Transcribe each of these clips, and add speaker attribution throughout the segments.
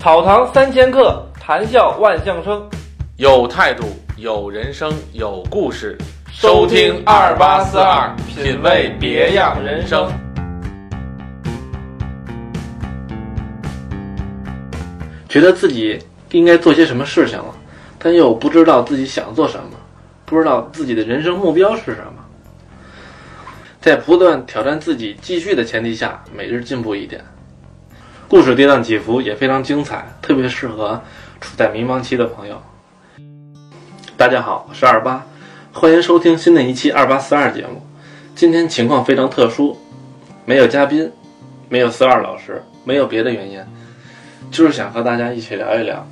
Speaker 1: 草堂三千客，谈笑万象生。
Speaker 2: 有态度，有人生，有故事。
Speaker 1: 收听二八四二，品味别样人生。
Speaker 3: 觉得自己应该做些什么事情了，但又不知道自己想做什么，不知道自己的人生目标是什么。在不断挑战自己、继续的前提下，每日进步一点。故事跌宕起伏，也非常精彩，特别适合处在迷茫期的朋友。大家好，我是二八，欢迎收听新的一期二八四二节目。今天情况非常特殊，没有嘉宾，没有四二老师，没有别的原因，就是想和大家一起聊一聊。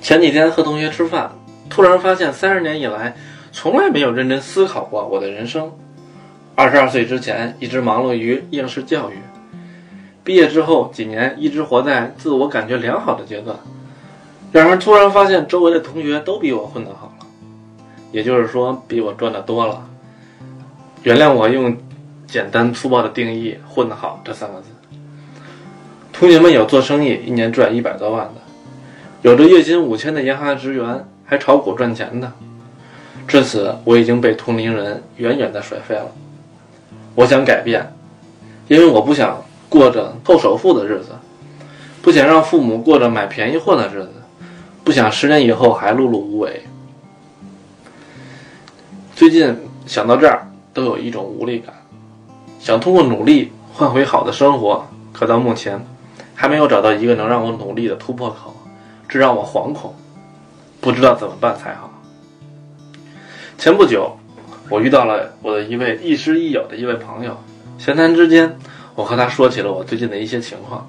Speaker 3: 前几天和同学吃饭，突然发现三十年以来，从来没有认真思考过我的人生。二十二岁之前，一直忙碌于应试教育；毕业之后几年，一直活在自我感觉良好的阶段。然而，突然发现周围的同学都比我混得好了，也就是说，比我赚的多了。原谅我用简单粗暴的定义“混得好”这三个字。同学们有做生意，一年赚一百多万的；有着月薪五千的银行职员，还炒股赚钱的。至此，我已经被同龄人远远的甩飞了。我想改变，因为我不想过着凑首付的日子，不想让父母过着买便宜货的日子，不想十年以后还碌碌无为。最近想到这儿，都有一种无力感，想通过努力换回好的生活，可到目前还没有找到一个能让我努力的突破口，这让我惶恐，不知道怎么办才好。前不久。我遇到了我的一位亦师亦友的一位朋友，闲谈之间，我和他说起了我最近的一些情况，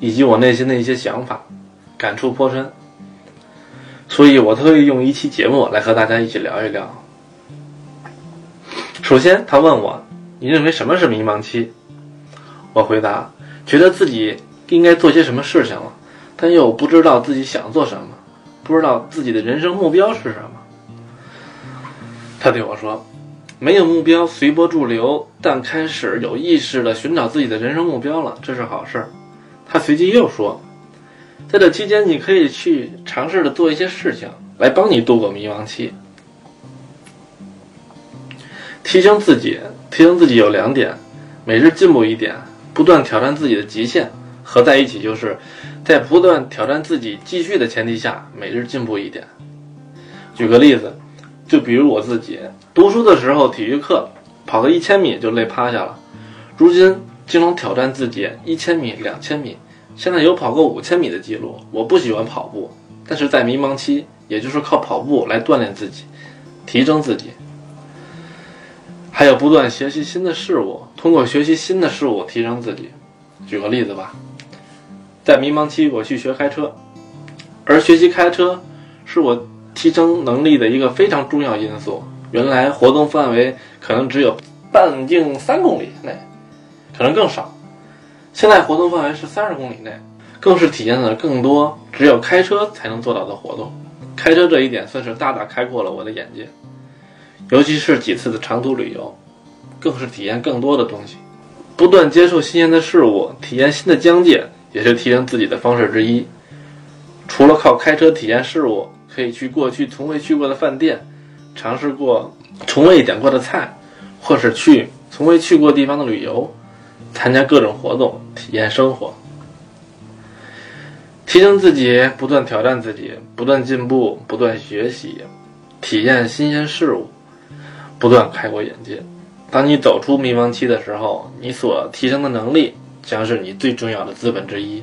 Speaker 3: 以及我内心的一些想法，感触颇深。所以我特意用一期节目来和大家一起聊一聊。首先，他问我：“你认为什么是迷茫期？”我回答：“觉得自己应该做些什么事情了，但又不知道自己想做什么，不知道自己的人生目标是什么。”他对我说。没有目标，随波逐流，但开始有意识的寻找自己的人生目标了，这是好事儿。他随即又说，在这期间，你可以去尝试的做一些事情，来帮你度过迷茫期。提升自己，提升自己有两点：每日进步一点，不断挑战自己的极限。合在一起就是，在不断挑战自己、继续的前提下，每日进步一点。举个例子。就比如我自己读书的时候，体育课跑个一千米就累趴下了。如今经常挑战自己一千米、两千米，现在有跑过五千米的记录。我不喜欢跑步，但是在迷茫期，也就是靠跑步来锻炼自己，提升自己。还有不断学习新的事物，通过学习新的事物提升自己。举个例子吧，在迷茫期，我去学开车，而学习开车是我。提升能力的一个非常重要因素。原来活动范围可能只有半径三公里内，可能更少。现在活动范围是三十公里内，更是体验了更多只有开车才能做到的活动。开车这一点算是大大开阔了我的眼界，尤其是几次的长途旅游，更是体验更多的东西。不断接受新鲜的事物，体验新的疆界，也是提升自己的方式之一。除了靠开车体验事物。可以去过去从未去过的饭店，尝试过从未点过的菜，或是去从未去过地方的旅游，参加各种活动，体验生活，提升自己，不断挑战自己，不断进步，不断学习，体验新鲜事物，不断开阔眼界。当你走出迷茫期的时候，你所提升的能力将是你最重要的资本之一。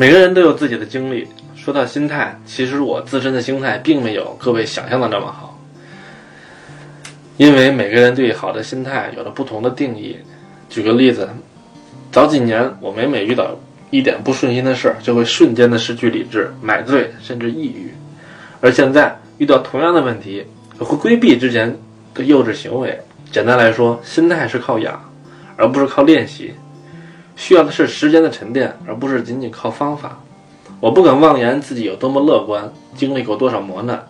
Speaker 3: 每个人都有自己的经历。说到心态，其实我自身的心态并没有各位想象的那么好，因为每个人对好的心态有了不同的定义。举个例子，早几年我每每遇到一点不顺心的事儿，就会瞬间的失去理智，买醉甚至抑郁；而现在遇到同样的问题，我会规避之前的幼稚行为。简单来说，心态是靠养，而不是靠练习，需要的是时间的沉淀，而不是仅仅靠方法。我不敢妄言自己有多么乐观，经历过多少磨难，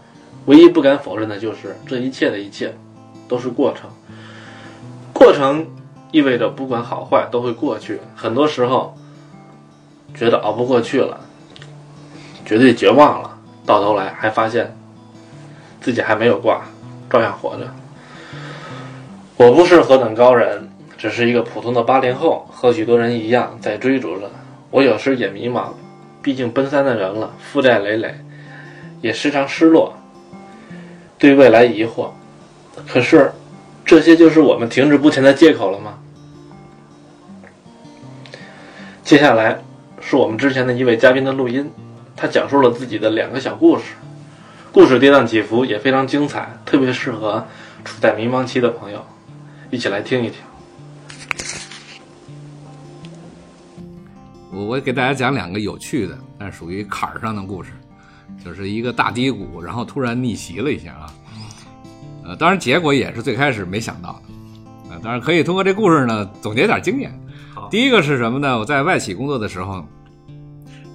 Speaker 3: 唯一不敢否认的就是这一切的一切，都是过程。过程意味着不管好坏都会过去。很多时候，觉得熬不过去了，绝对绝望了，到头来还发现自己还没有挂，照样活着。我不是何等高人，只是一个普通的八零后，和许多人一样在追逐着。我有时也迷茫，毕竟奔三的人了，负债累累，也时常失落，对未来疑惑。可是，这些就是我们停滞不前的借口了吗？接下来是我们之前的一位嘉宾的录音，他讲述了自己的两个小故事，故事跌宕起伏，也非常精彩，特别适合处在迷茫期的朋友，一起来听一听。
Speaker 4: 我我给大家讲两个有趣的，但是属于坎儿上的故事，就是一个大低谷，然后突然逆袭了一下啊。呃，当然结果也是最开始没想到的，呃，当然可以通过这故事呢总结点经验。第一个是什么呢？我在外企工作的时候，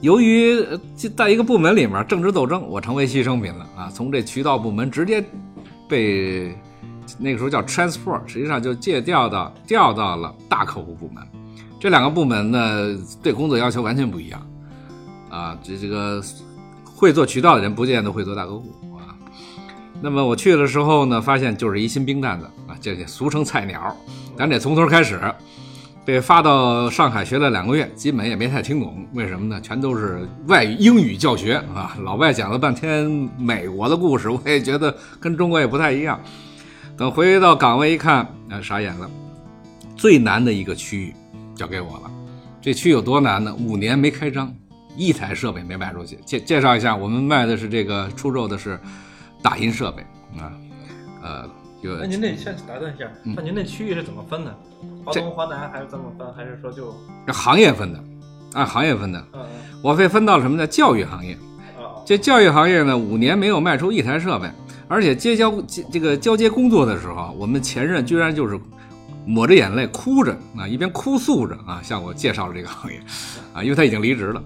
Speaker 4: 由于在一个部门里面政治斗争，我成为牺牲品了啊！从这渠道部门直接被那个时候叫 transfer，实际上就借调到调到了大客户部门。这两个部门呢，对工作要求完全不一样啊！这这个会做渠道的人，不见得会做大客户啊。那么我去的时候呢，发现就是一新兵蛋子啊，这俗称菜鸟，咱得从头开始。被发到上海学了两个月，基本也没太听懂，为什么呢？全都是外语英语教学啊！老外讲了半天美国的故事，我也觉得跟中国也不太一样。等回到岗位一看，啊，傻眼了。最难的一个区域交给我了，这区有多难呢？五年没开张，一台设备没卖出去。介介绍一下，我们卖的是这个出售的是打印设备啊，呃。
Speaker 1: 那您那先打断一下，那您那区域是怎么分的？华东、华南还是怎么分？还是说就
Speaker 4: 行业分的？按行业分的。嗯我被分到了什么呢？教育行业。这教育行业呢，五年没有卖出一台设备，而且接交这个交接工作的时候，我们前任居然就是抹着眼泪哭着啊，一边哭诉着啊，向我介绍了这个行业啊，因为他已经离职了。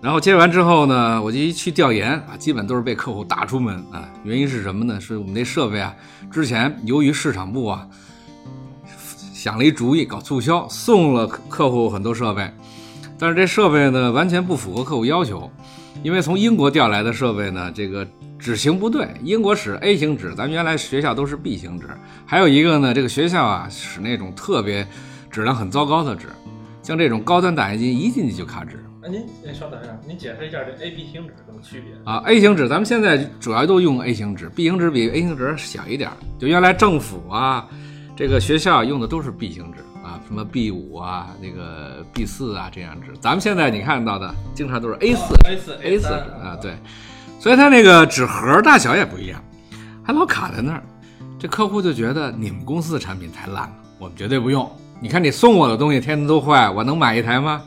Speaker 4: 然后接完之后呢，我就一去调研啊，基本都是被客户打出门啊。原因是什么呢？是我们这设备啊，之前由于市场部啊想了一主意搞促销，送了客户很多设备，但是这设备呢完全不符合客户要求，因为从英国调来的设备呢，这个纸型不对，英国使 A 型纸，咱们原来学校都是 B 型纸。还有一个呢，这个学校啊使那种特别质量很糟糕的纸，像这种高端打印机一进去就卡纸。
Speaker 1: 那您，您稍等一下，您解释一下这 A、B 型纸什么区别
Speaker 4: 啊？A 型纸咱们现在主要都用 A 型纸，B 型纸比 A 型纸小一点。就原来政府啊，这个学校用的都是 B 型纸啊，什么 B 五啊，那个 B 四啊这样纸。咱们现在你看到的，经常都是 A 四、
Speaker 1: A 四、
Speaker 4: A 四啊，对。所以它那个纸盒大小也不一样，还老卡在那儿。这客户就觉得你们公司的产品太烂了，我们绝对不用。你看你送我的东西天天都坏，我能买一台吗？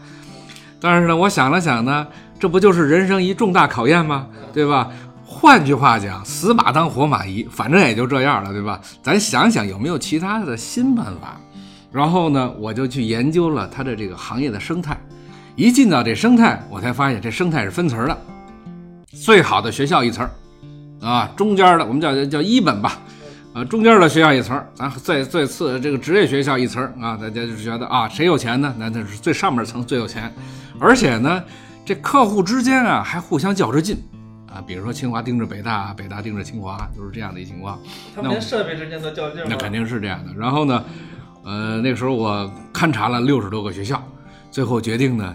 Speaker 4: 但是呢，我想了想呢，这不就是人生一重大考验吗？对吧？换句话讲，死马当活马医，反正也就这样了，对吧？咱想想有没有其他的新办法。然后呢，我就去研究了它的这个行业的生态。一进到这生态，我才发现这生态是分层的。最好的学校一层，啊，中间的我们叫叫一本吧。啊，中间的学校一层，咱最最次这个职业学校一层啊，大家就是觉得啊，谁有钱呢？那那是最上面层最有钱，而且呢，这客户之间啊还互相较着劲啊，比如说清华盯着北大，北大盯着清华，都是这样的一情况。
Speaker 1: 他们连设备之间都较劲
Speaker 4: 那肯定是这样的。然后呢，呃，那个时候我勘察了六十多个学校，最后决定呢，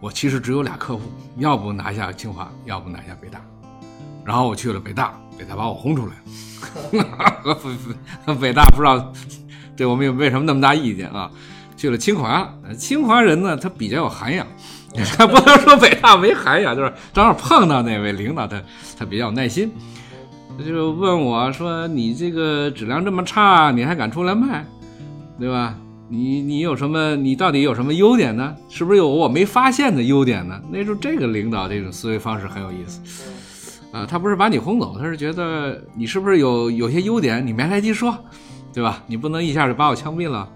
Speaker 4: 我其实只有俩客户，要不拿下清华，要不拿下北大。然后我去了北大，北大把我轰出来了。北大不知道对我们有为什么那么大意见啊？去了清华，清华人呢，他比较有涵养，他 不能说北大没涵养，就是正好碰到那位领导，他他比较有耐心，他就问我说：“你这个质量这么差，你还敢出来卖，对吧？你你有什么？你到底有什么优点呢？是不是有我没发现的优点呢？”那时候这个领导这种思维方式很有意思。啊，他不是把你轰走，他是觉得你是不是有有些优点，你没来及说，对吧？你不能一下就把我枪毙了。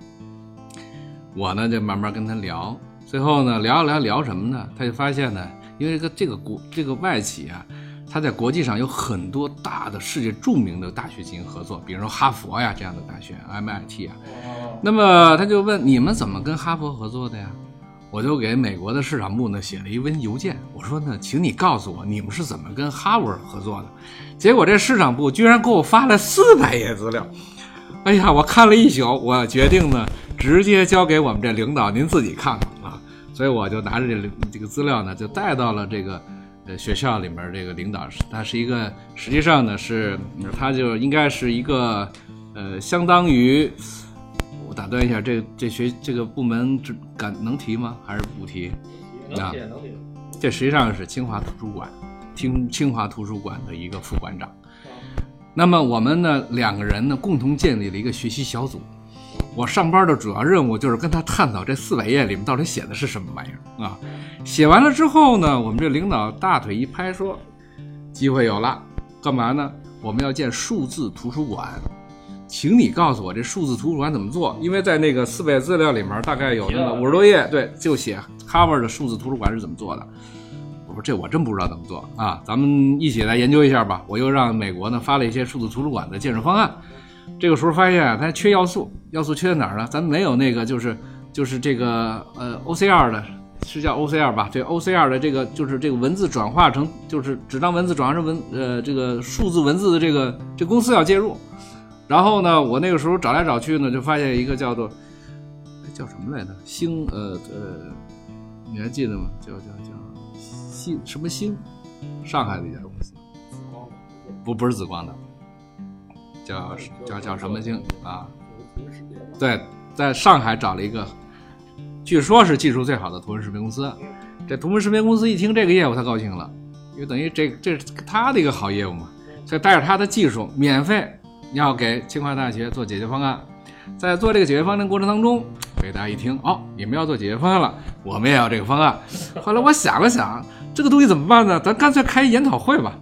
Speaker 4: 我呢就慢慢跟他聊，最后呢聊聊聊什么呢？他就发现呢，因为这个这个国这个外企啊，他在国际上有很多大的世界著名的大学进行合作，比如说哈佛呀这样的大学，MIT 啊。那么他就问你们怎么跟哈佛合作的呀？我就给美国的市场部呢写了一封邮件，我说呢，请你告诉我你们是怎么跟哈佛合作的。结果这市场部居然给我发了四百页资料。哎呀，我看了一宿，我决定呢直接交给我们这领导，您自己看看啊。所以我就拿着这这个资料呢，就带到了这个呃学校里面。这个领导他是一个，实际上呢是他就应该是一个呃，相当于我打断一下，这这学这个部门这敢能提吗？还是不提？
Speaker 1: 能写能写。
Speaker 4: 这实际上是清华图书馆，清清华图书馆的一个副馆长。那么我们呢两个人呢共同建立了一个学习小组。我上班的主要任务就是跟他探讨这四百页里面到底写的是什么玩意儿啊。写完了之后呢，我们这领导大腿一拍说：“机会有了，干嘛呢？我们要建数字图书馆，请你告诉我这数字图书馆怎么做？因为在那个四百页资料里面大概有那个五十多页，对，就写哈佛的数字图书馆是怎么做的。”我说这我真不知道怎么做啊，咱们一起来研究一下吧。我又让美国呢发了一些数字图书馆的建设方案。这个时候发现啊，它缺要素，要素缺在哪儿呢？咱们没有那个就是就是这个呃 OCR 的，是叫 OCR 吧？对，OCR 的这个就是这个文字转化成就是纸张文字转化成文呃这个数字文字的这个这公司要介入。然后呢，我那个时候找来找去呢，就发现一个叫做叫什么来着？星呃呃，你还记得吗？叫叫叫。星什么星？上海的一家公司，紫光不不是紫光的，叫叫叫什么星啊？对，在上海找了一个，据说是技术最好的图文识别公司。这图文识别公司一听这个业务，他高兴了，因为等于这这是他的一个好业务嘛，所以带着他的技术，免费要给清华大学做解决方案。在做这个解决方案过程当中，北大一听，哦，你们要做解决方案了，我们也要这个方案。后来我想了想。这个东西怎么办呢？咱干脆开研讨会吧。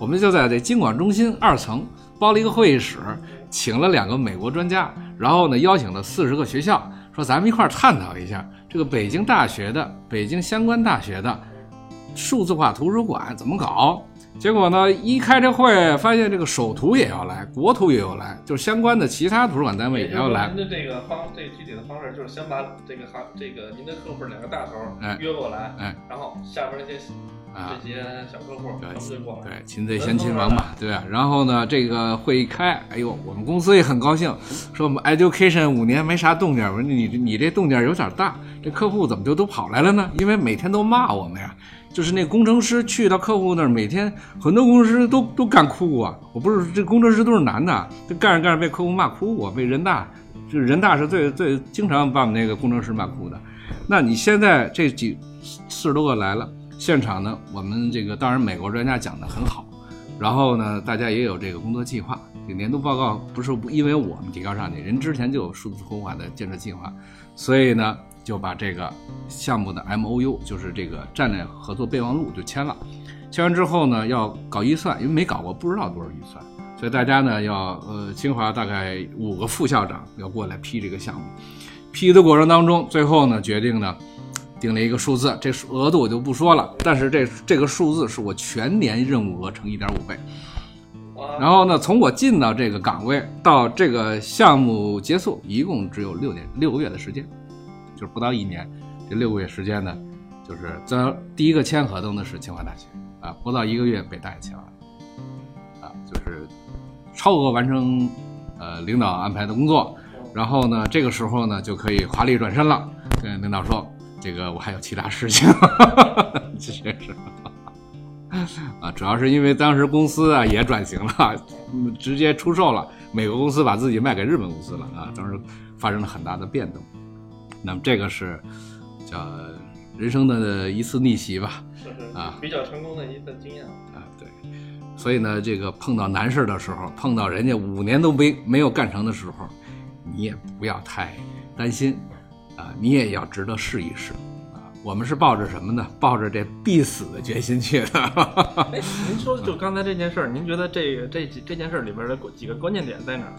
Speaker 4: 我们就在这经管中心二层包了一个会议室，请了两个美国专家，然后呢邀请了四十个学校，说咱们一块儿探讨一下这个北京大学的、北京相关大学的数字化图书馆怎么搞。结果呢，一开这会，发现这个首图也要来，国图也要来，就是相关的其他图书馆单位也要来。
Speaker 1: 您的这个方，这具体的方式就是先把这个行，这个您的客户两个大头约过来，
Speaker 4: 哎，
Speaker 1: 然后下边那些啊这些小客户他们就过来，
Speaker 4: 对，擒贼先擒王嘛，对啊。然后呢，这个会一开，哎呦，我们公司也很高兴，说我们 education 五年没啥动静，我说你你这动静有点大，这客户怎么就都跑来了呢？因为每天都骂我们呀。就是那工程师去到客户那儿，每天很多工程师都都干哭过。我不是这工程师都是男的，这干着干着被客户骂哭过，被人大，就是人大是最最经常把我们那个工程师骂哭的。那你现在这几四十多个来了，现场呢，我们这个当然美国专家讲的很好，然后呢，大家也有这个工作计划。这年度报告不是因为我们提高上去，人之前就有数字图书馆的建设计划，所以呢。就把这个项目的 M O U，就是这个战略合作备忘录就签了。签完之后呢，要搞预算，因为没搞过，不知道多少预算，所以大家呢要呃，清华大概五个副校长要过来批这个项目。批的过程当中，最后呢决定呢定了一个数字，这额度我就不说了，但是这这个数字是我全年任务额乘一点五倍。然后呢，从我进到这个岗位到这个项目结束，一共只有六年六个月的时间。就是不到一年，这六个月时间呢，就是这第一个签合同的是清华大学啊，不到一个月北大也签完了，啊，就是超额完成呃领导安排的工作，然后呢，这个时候呢就可以华丽转身了，跟领导说，这个我还有其他事情，这确实啊，主要是因为当时公司啊也转型了，直接出售了，美国公司把自己卖给日本公司了啊，当时发生了很大的变动。那么这个是叫人生的一次逆袭吧，是是啊，
Speaker 1: 比较成功的一次经验
Speaker 4: 啊，对，所以呢，这个碰到难事的时候，碰到人家五年都没没有干成的时候，你也不要太担心啊，你也要值得试一试啊。我们是抱着什么呢？抱着这必死的决心去的。
Speaker 1: 哎，您说就刚才这件事儿，您觉得这个这这件事里边的几个关键点在哪？
Speaker 4: 儿？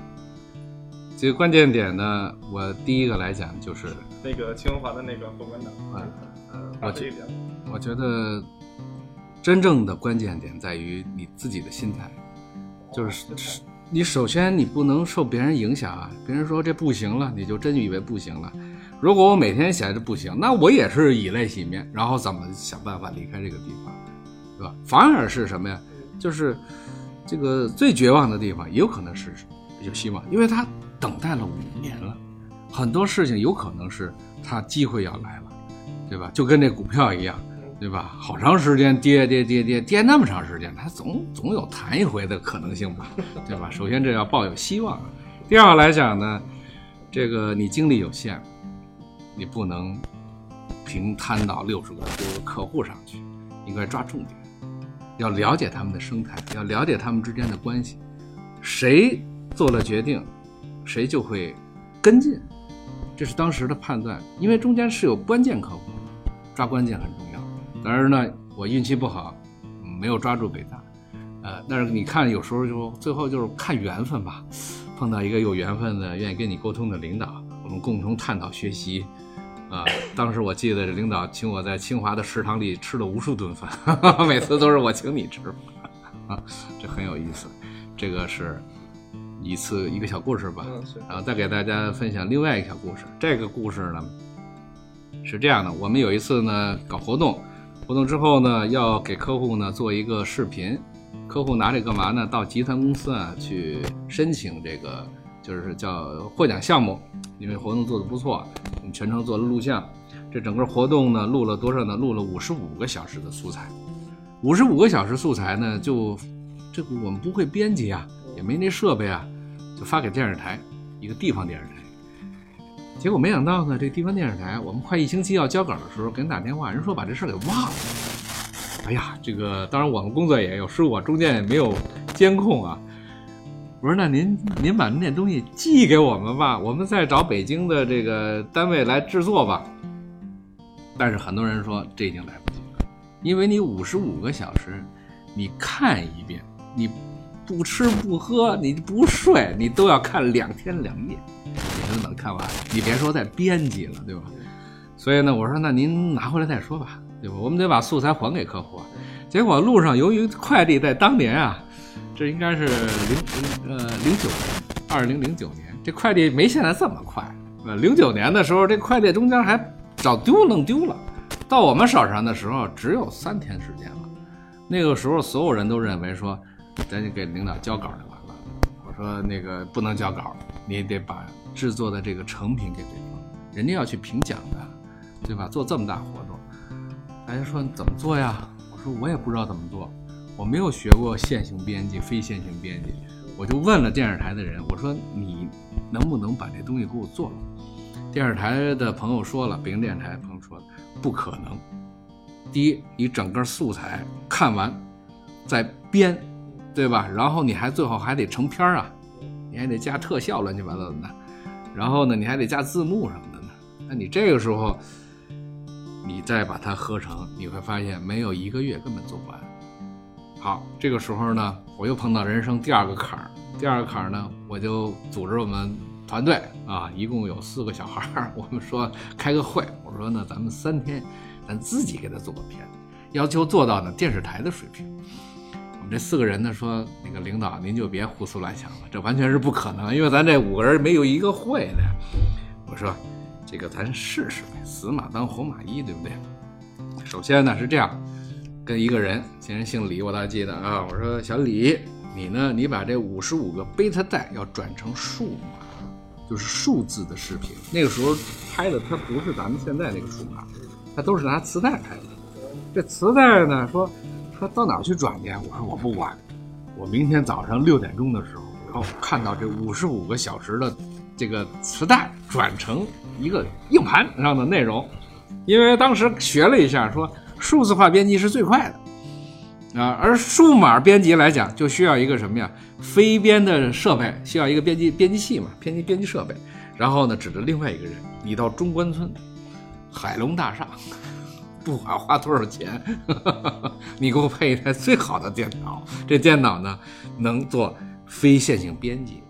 Speaker 4: 几个关键点呢，我第一个来讲就是
Speaker 1: 那个清华的那个副馆长，
Speaker 4: 嗯，我觉我觉得真正的关键点在于你自己的心态，就是你首先你不能受别人影响啊，别人说这不行了，你就真以为不行了，如果我每天闲着不行，那我也是以泪洗面，然后怎么想办法离开这个地方，对吧？反而是什么呀？就是这个最绝望的地方，也有可能是有希望，因为他等待了五年了，很多事情有可能是他机会要来了，对吧？就跟这股票一样，对吧？好长时间跌跌跌跌跌那么长时间，它总总有弹一回的可能性吧，对吧？首先这要抱有希望，第二来讲呢，这个你精力有限。你不能平摊到六十个多客户上去，应该抓重点，要了解他们的生态，要了解他们之间的关系，谁做了决定，谁就会跟进，这是当时的判断。因为中间是有关键客户，抓关键很重要。当然呢，我运气不好，没有抓住北大，呃，但是你看，有时候就最后就是看缘分吧，碰到一个有缘分的、愿意跟你沟通的领导，我们共同探讨学习。啊，当时我记得领导请我在清华的食堂里吃了无数顿饭，每次都是我请你吃，啊，这很有意思。这个是一次一个小故事吧，然后再给大家分享另外一个小故事。这个故事呢是这样的：我们有一次呢搞活动，活动之后呢要给客户呢做一个视频，客户拿这干嘛呢？到集团公司啊去申请这个。就是叫获奖项目，因为活动做得不错，我们全程做了录像。这整个活动呢，录了多少呢？录了五十五个小时的素材。五十五个小时素材呢，就这个我们不会编辑啊，也没那设备啊，就发给电视台，一个地方电视台。结果没想到呢，这地方电视台，我们快一星期要交稿的时候，给人打电话，人说把这事给忘了。哎呀，这个当然我们工作也有失误，中间也没有监控啊。我说：“那您您把那东西寄给我们吧，我们再找北京的这个单位来制作吧。”但是很多人说这已经来不及了，因为你五十五个小时，你看一遍，你不吃不喝，你不睡，你都要看两天两夜，你才能看完。你别说再编辑了，对吧？所以呢，我说那您拿回来再说吧，对吧？我们得把素材还给客户。结果路上由于快递在当年啊。这应该是零呃零九年，二零零九年，这快递没现在这么快。呃，零九年的时候，这快递中间还找丢弄丢了，到我们手上的时候只有三天时间了。那个时候，所有人都认为说，咱就给领导交稿就完了。我说那个不能交稿，你得把制作的这个成品给对方，人家要去评奖的，对吧？做这么大活动，大家说怎么做呀？我说我也不知道怎么做。我没有学过线性编辑、非线性编辑，我就问了电视台的人，我说你能不能把这东西给我做了？电视台的朋友说了，北京电视台的朋友说不可能。第一，你整个素材看完再编，对吧？然后你还最后还得成片儿啊，你还得加特效，乱七八糟的。然后呢，你还得加字幕什么的呢。那你这个时候，你再把它合成，你会发现没有一个月根本做不完。好，这个时候呢，我又碰到人生第二个坎儿。第二个坎儿呢，我就组织我们团队啊，一共有四个小孩儿。我们说开个会，我说呢，咱们三天，咱自己给他做个片，要求做到呢电视台的水平。我们这四个人呢说，那个领导您就别胡思乱想了，这完全是不可能，因为咱这五个人没有一个会的。我说，这个咱试试呗，死马当活马医，对不对？首先呢是这样。跟一个人，这人姓李，我倒记得啊。我说小李，你呢？你把这五十五个贝塔带要转成数码，就是数字的视频。那个时候拍的它不是咱们现在那个数码，它都是拿磁带拍的。这磁带呢，说说到哪去转去？我说我不管，我明天早上六点钟的时候，然后看到这五十五个小时的这个磁带转成一个硬盘上的内容，因为当时学了一下说。数字化编辑是最快的啊，而数码编辑来讲，就需要一个什么呀？非编的设备，需要一个编辑编辑器嘛，编辑编辑设备。然后呢，指着另外一个人，你到中关村海龙大厦，不管花多少钱，你给我配一台最好的电脑。这电脑呢，能做非线性编辑。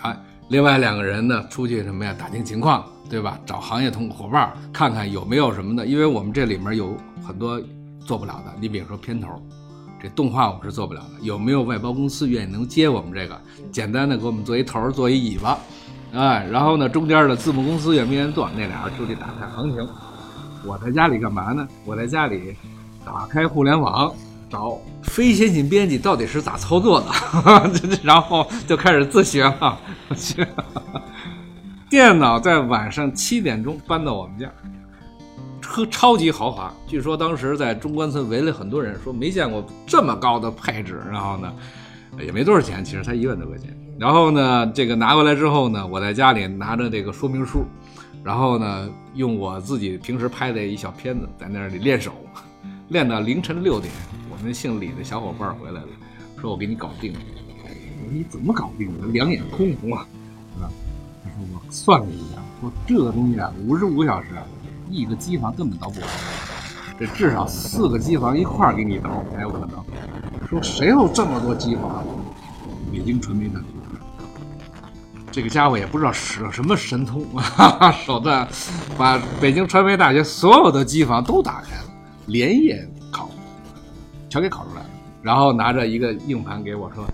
Speaker 4: 啊，另外两个人呢，出去什么呀？打听情况。对吧？找行业同伙伴看看有没有什么的，因为我们这里面有很多做不了的。你比如说片头，这动画我们是做不了的。有没有外包公司愿意能接我们这个？简单的给我们做一头，做一尾巴，哎，然后呢，中间的字幕公司愿不愿意做，那俩人就得打探行情。我在家里干嘛呢？我在家里打开互联网，找非先进编辑到底是咋操作的，然后就开始自学了。电脑在晚上七点钟搬到我们家，车超级豪华，据说当时在中关村围了很多人，说没见过这么高的配置。然后呢，也没多少钱，其实才一万多块钱。然后呢，这个拿过来之后呢，我在家里拿着这个说明书，然后呢，用我自己平时拍的一小片子在那里练手，练到凌晨六点，我们姓李的小伙伴回来了，说我给你搞定了。我说你怎么搞定的？两眼空红啊，我算了一下，说这个东西啊，五十五小时，一个机房根本倒不完，这至少四个机房一块儿给你倒才有可能。说谁有这么多机房？北京传媒大学。这个家伙也不知道使了什么神通哈哈手段，把北京传媒大学所有的机房都打开了，连夜考，全给考出来了。然后拿着一个硬盘给我说：“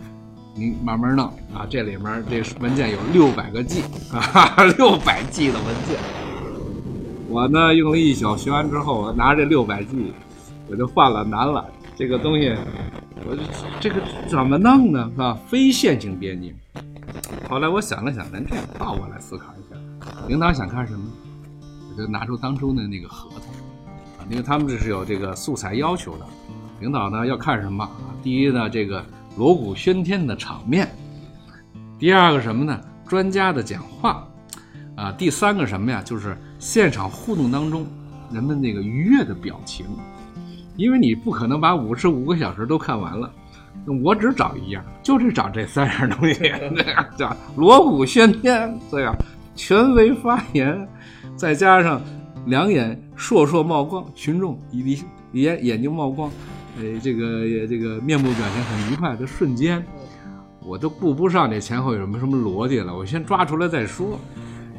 Speaker 4: 你慢慢弄啊，这里面这文件有六百个 G 啊，六百 G 的文件。”我呢用了一宿学完之后，我拿这六百 G，我就犯了难了。这个东西，我这个怎么弄呢？是吧？非线性编辑。后来我想了想，咱这样倒过来思考一下，领导想看什么，我就拿出当初的那个合同啊，因为他们这是有这个素材要求的。领导呢要看什么？第一呢，这个锣鼓喧天的场面；第二个什么呢？专家的讲话啊；第三个什么呀？就是现场互动当中人们那个愉悦的表情。因为你不可能把五十五个小时都看完了。我只找一样，就是找这三样东西，这样叫锣鼓喧天，这样权威发言，再加上两眼烁烁冒光，群众一眼眼睛冒光，呃，这个也这个面部表情很愉快的瞬间，我都顾不上这前后有什么什么逻辑了，我先抓出来再说。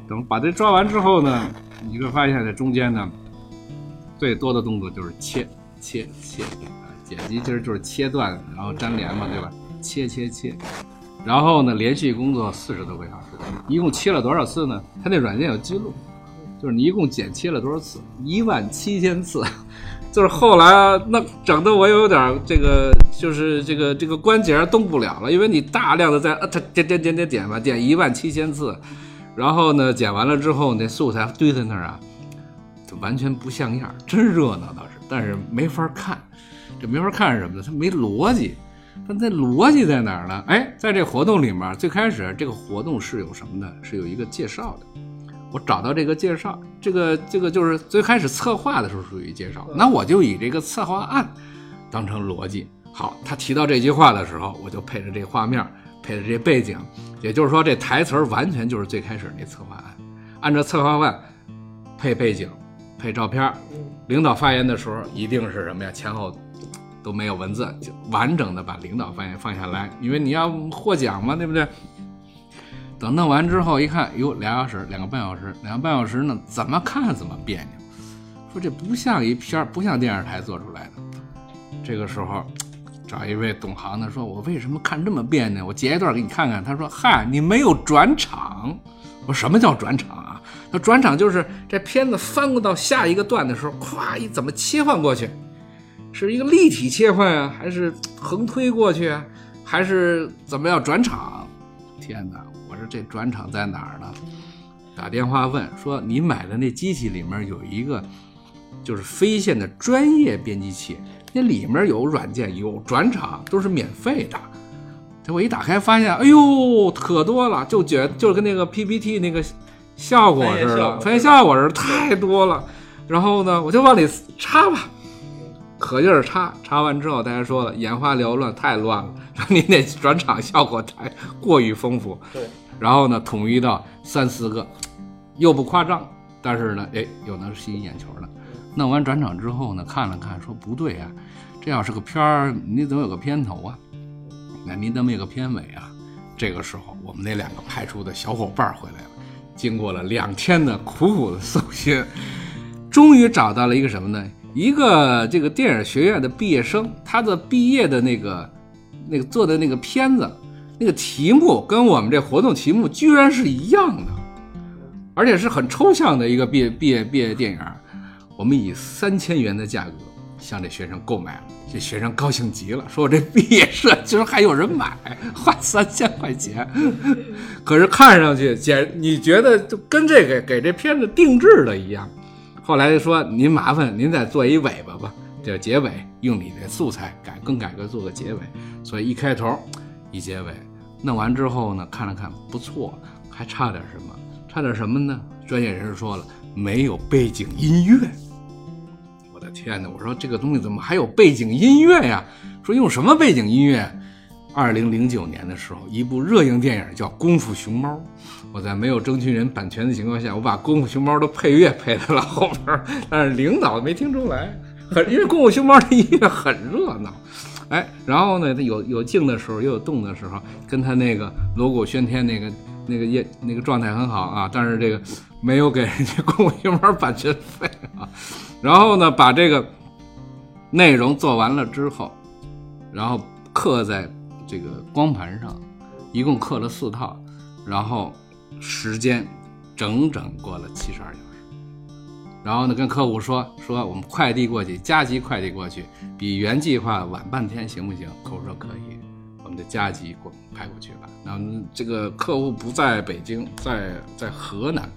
Speaker 4: 等把这抓完之后呢，你会发现这中间呢，最多的动作就是切切切。剪辑其实就是切断，然后粘连嘛，对吧？切切切，然后呢，连续工作四十多个小时，一共切了多少次呢？他那软件有记录，就是你一共剪切了多少次？一万七千次，就是后来那整的我有点这个，就是这个这个关节动不了了，因为你大量的在啊，它点点点点点吧，点一万七千次，然后呢，剪完了之后那素材堆在那儿啊，就完全不像样，真热闹倒是，但是没法看。这没法看是什么呢？它没逻辑，但在逻辑在哪儿呢？哎，在这活动里面，最开始这个活动是有什么呢？是有一个介绍的。我找到这个介绍，这个这个就是最开始策划的时候属于介绍，那我就以这个策划案当成逻辑。好，他提到这句话的时候，我就配着这画面，配着这背景，也就是说这台词完全就是最开始那策划案，按照策划案配背景，配照片。领导发言的时候一定是什么呀？前后。都没有文字，就完整的把领导发言放下来，因为你要获奖嘛，对不对？等弄完之后一看，哟，俩小时，两个半小时，两个半小时呢，怎么看怎么别扭。说这不像一片儿不像电视台做出来的。这个时候，找一位懂行的说：“我为什么看这么别扭？我截一段给你看看。”他说：“嗨，你没有转场。”我说：“什么叫转场啊？”那转场就是这片子翻过到下一个段的时候，咵一怎么切换过去？是一个立体切换啊，还是横推过去啊，还是怎么样转场？天哪！这转场在哪儿呢？打电话问说你买的那机器里面有一个就是飞线的专业编辑器，那里面有软件，有转场，都是免费的。结果一打开发现，哎呦，可多了，就觉就跟那个 PPT 那个效果似的，翻页效果似的，太多了。然后呢，我就往里插吧。可劲儿插，插完之后，大家说了，眼花缭乱，太乱了。说你那转场效果太过于丰富。
Speaker 1: 对。
Speaker 4: 然后呢，统一到三四个，又不夸张，但是呢，哎，又能吸引眼球了。弄完转场之后呢，看了看，说不对啊，这要是个片儿，你怎么有个片头啊？那您怎么有个片尾啊？这个时候，我们那两个派出的小伙伴回来了，经过了两天的苦苦的搜寻，终于找到了一个什么呢？一个这个电影学院的毕业生，他的毕业的那个那个做的那个片子，那个题目跟我们这活动题目居然是一样的，而且是很抽象的一个毕业毕业毕业电影。我们以三千元的价格向这学生购买了，这学生高兴极了，说我这毕业设居然还有人买，花三千块钱。可是看上去简，你觉得就跟这个给这片子定制的一样。后来就说您麻烦您再做一尾巴吧，叫结尾，用你的素材改更改革做个结尾。所以一开头一结尾，弄完之后呢，看了看不错，还差点什么？差点什么呢？专业人士说了，没有背景音乐。我的天哪！我说这个东西怎么还有背景音乐呀？说用什么背景音乐？二零零九年的时候，一部热映电影叫《功夫熊猫》，我在没有征求人版权的情况下，我把《功夫熊猫》的配乐配在了后边，但是领导没听出来，很因为《功夫熊猫》的音乐很热闹，哎，然后呢，它有有静的时候，也有动的时候，跟他那个锣鼓喧天那个那个业那个状态很好啊，但是这个没有给人家《功夫熊猫》版权费啊，然后呢，把这个内容做完了之后，然后刻在。这个光盘上，一共刻了四套，然后时间整整过了七十二小时。然后呢，跟客户说说我们快递过去，加急快递过去，比原计划晚半天行不行？客户说可以，我们就加急过派过去了。然后这个客户不在北京，在在河南，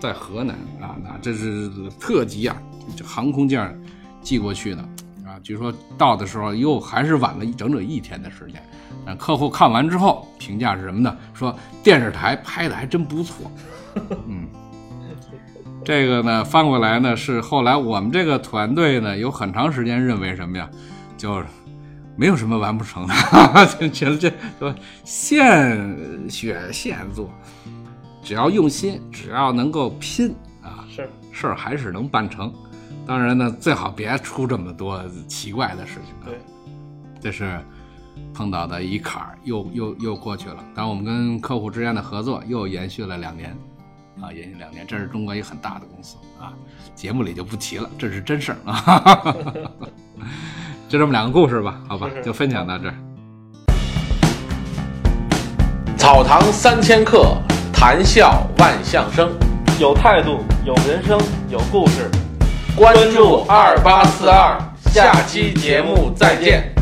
Speaker 4: 在河南啊，那这是特急啊，这航空件寄过去的。据说到的时候又还是晚了一整整一天的时间。嗯，客户看完之后评价是什么呢？说电视台拍的还真不错。嗯，这个呢翻过来呢是后来我们这个团队呢有很长时间认为什么呀？就是没有什么完不成的，觉得这说现学现做，只要用心，只要能够拼啊，
Speaker 1: 是
Speaker 4: 事儿还是能办成。当然呢，最好别出这么多奇怪的事情。
Speaker 1: 对，
Speaker 4: 这是碰到的一坎儿，又又又过去了。当然，我们跟客户之间的合作又延续了两年，啊，延续两年。这是中国一个很大的公司啊，节目里就不提了，这是真事儿啊。就这么两个故事吧，好吧，就分享到这儿。
Speaker 2: 草堂三千客，谈笑万象生。
Speaker 1: 有态度，有人生，有故事。
Speaker 2: 关注二八四二，下期节目再见。